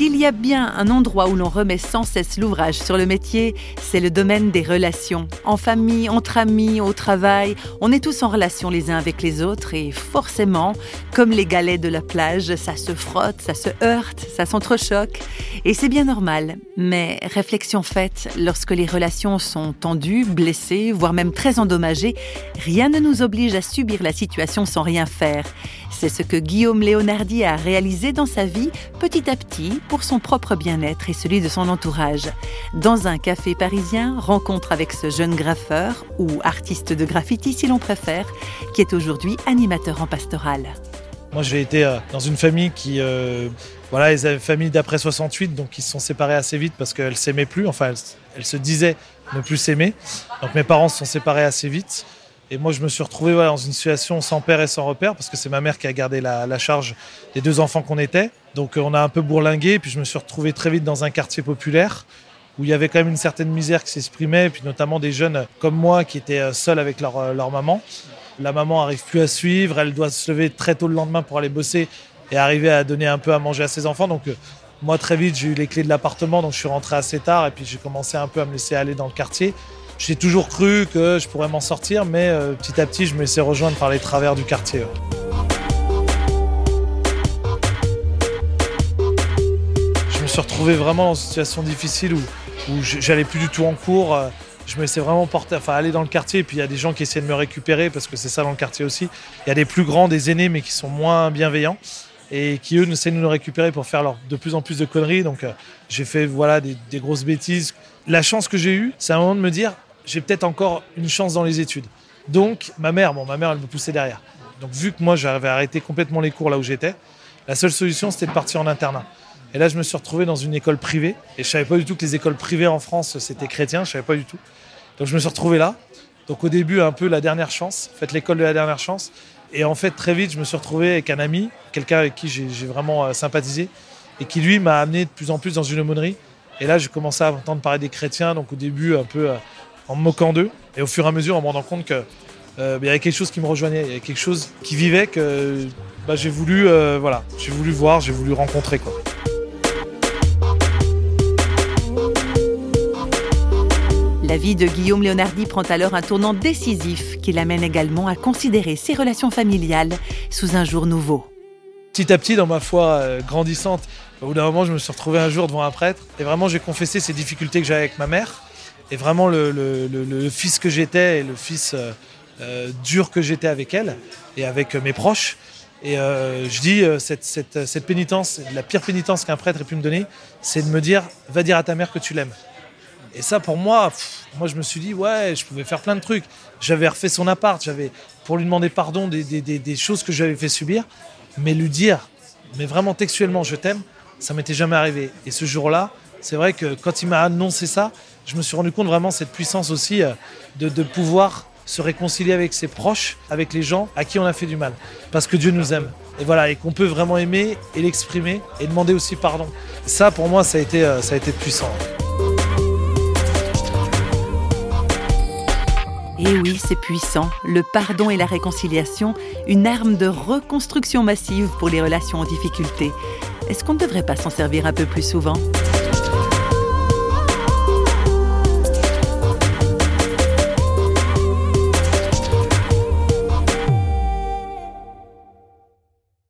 S'il y a bien un endroit où l'on remet sans cesse l'ouvrage sur le métier, c'est le domaine des relations. En famille, entre amis, au travail, on est tous en relation les uns avec les autres et forcément, comme les galets de la plage, ça se frotte, ça se heurte, ça s'entrechoque. Et c'est bien normal. Mais réflexion faite, lorsque les relations sont tendues, blessées, voire même très endommagées, rien ne nous oblige à subir la situation sans rien faire. C'est ce que Guillaume Léonardi a réalisé dans sa vie petit à petit pour son propre bien-être et celui de son entourage. Dans un café parisien, rencontre avec ce jeune graffeur, ou artiste de graffiti si l'on préfère, qui est aujourd'hui animateur en pastoral. Moi j'ai été euh, dans une famille qui... Euh, voilà, les familles d'après 68, donc ils se sont séparés assez vite parce qu'elles s'aimaient plus, enfin elles, se disaient ne plus s'aimer. Donc mes parents se sont séparés assez vite. Et moi, je me suis retrouvé dans une situation sans père et sans repère, parce que c'est ma mère qui a gardé la, charge des deux enfants qu'on était. Donc euh, on a un peu bourlingué, puis je me suis retrouvé très vite dans un quartier populaire, où il y avait quand même une certaine misère qui s'exprimait, et puis notamment des jeunes comme moi qui étaient euh, seuls avec leur, euh, leur maman. La maman arrive plus à suivre, elle doit se lever très tôt le lendemain pour aller bosser et arriver à donner un peu à manger à ses enfants. Donc moi, très vite, j'ai eu les clés de l'appartement, donc je suis rentré assez tard, et puis j'ai commencé un peu à me laisser aller dans le quartier. J'ai toujours cru que je pourrais m'en sortir, mais euh, petit à petit, je me laissais rejoindre par les travers du quartier. Je me suis retrouvé vraiment dans une situation difficile où, où j'allais plus du tout en cours. Euh, je me laissais vraiment porter, enfin aller dans le quartier, et puis il y a des gens qui essaient de me récupérer parce que c'est ça dans le quartier aussi. Il y a des plus grands, des aînés, mais qui sont moins bienveillants et qui eux essaient de nous récupérer pour faire de plus en plus de conneries. Donc euh, j'ai fait voilà des, des, grosses bêtises. La chance que j'ai eue, c'est un moment de me dire j'ai peut-être encore une chance dans les études. Donc, ma mère, bon, ma mère, elle me poussait derrière. Donc, vu que moi, j'avais arrêté complètement les cours là où j'étais, la seule solution, c'était de partir en internat. Et là, je me suis retrouvé dans une école privée. Et je savais pas du tout que les écoles privées en France, c'était chrétien. Je savais pas du tout. Donc, je me suis retrouvé là. Donc, au début, un peu la dernière chance. Faites l'école de la dernière chance. Et en fait, très vite, je me suis retrouvé avec un ami, quelqu'un avec qui j'ai vraiment euh, sympathisé, et qui, lui, m'a amené de plus en plus dans une aumônerie. Et là, j'ai commencé à entendre parler des chrétiens. Donc, au début, un peu euh, en me moquant d'eux. Et au fur et à mesure, en me rendant compte que euh, il y avait quelque chose qui me rejoignait, il y avait quelque chose qui vivait que bah, j'ai voulu, euh, voilà, j'ai voulu voir, j'ai voulu rencontrer quoi. La vie de Guillaume Léonardi prend alors un tournant décisif qui l'amène également à considérer ses relations familiales sous un jour nouveau. Petit à petit, dans ma foi euh, grandissante, au bout d'un moment, je me suis retrouvé un jour devant un prêtre et vraiment j'ai confessé ces difficultés que j'avais avec ma mère et vraiment le, fils que j'étais et le fils euh, euh, dur que j'étais avec elle et avec mes proches. Et euh, je dis, cette, pénitence, la pire pénitence qu'un prêtre ait pu me donner, c'est de me dire, va dire à ta mère que tu l'aimes. Et ça, pour moi, moi, je me suis dit, ouais, je pouvais faire plein de trucs. J'avais refait son appart, j'avais, pour lui demander pardon des, des, des choses que j'avais fait subir, mais lui dire, mais vraiment textuellement, je t'aime, ça m'était jamais arrivé. Et ce jour-là, c'est vrai que quand il m'a annoncé ça, je me suis rendu compte vraiment cette puissance aussi euh, de, pouvoir se réconcilier avec ses proches, avec les gens à qui on a fait du mal. Parce que Dieu nous aime. Et voilà, et qu'on peut vraiment aimer et l'exprimer et demander aussi pardon. Ça, pour moi, ça euh, ça a été puissant. Et oui, c'est puissant. Le pardon et la réconciliation, une arme de reconstruction massive pour les relations en difficulté. Est-ce qu'on ne devrait pas s'en servir un peu plus souvent?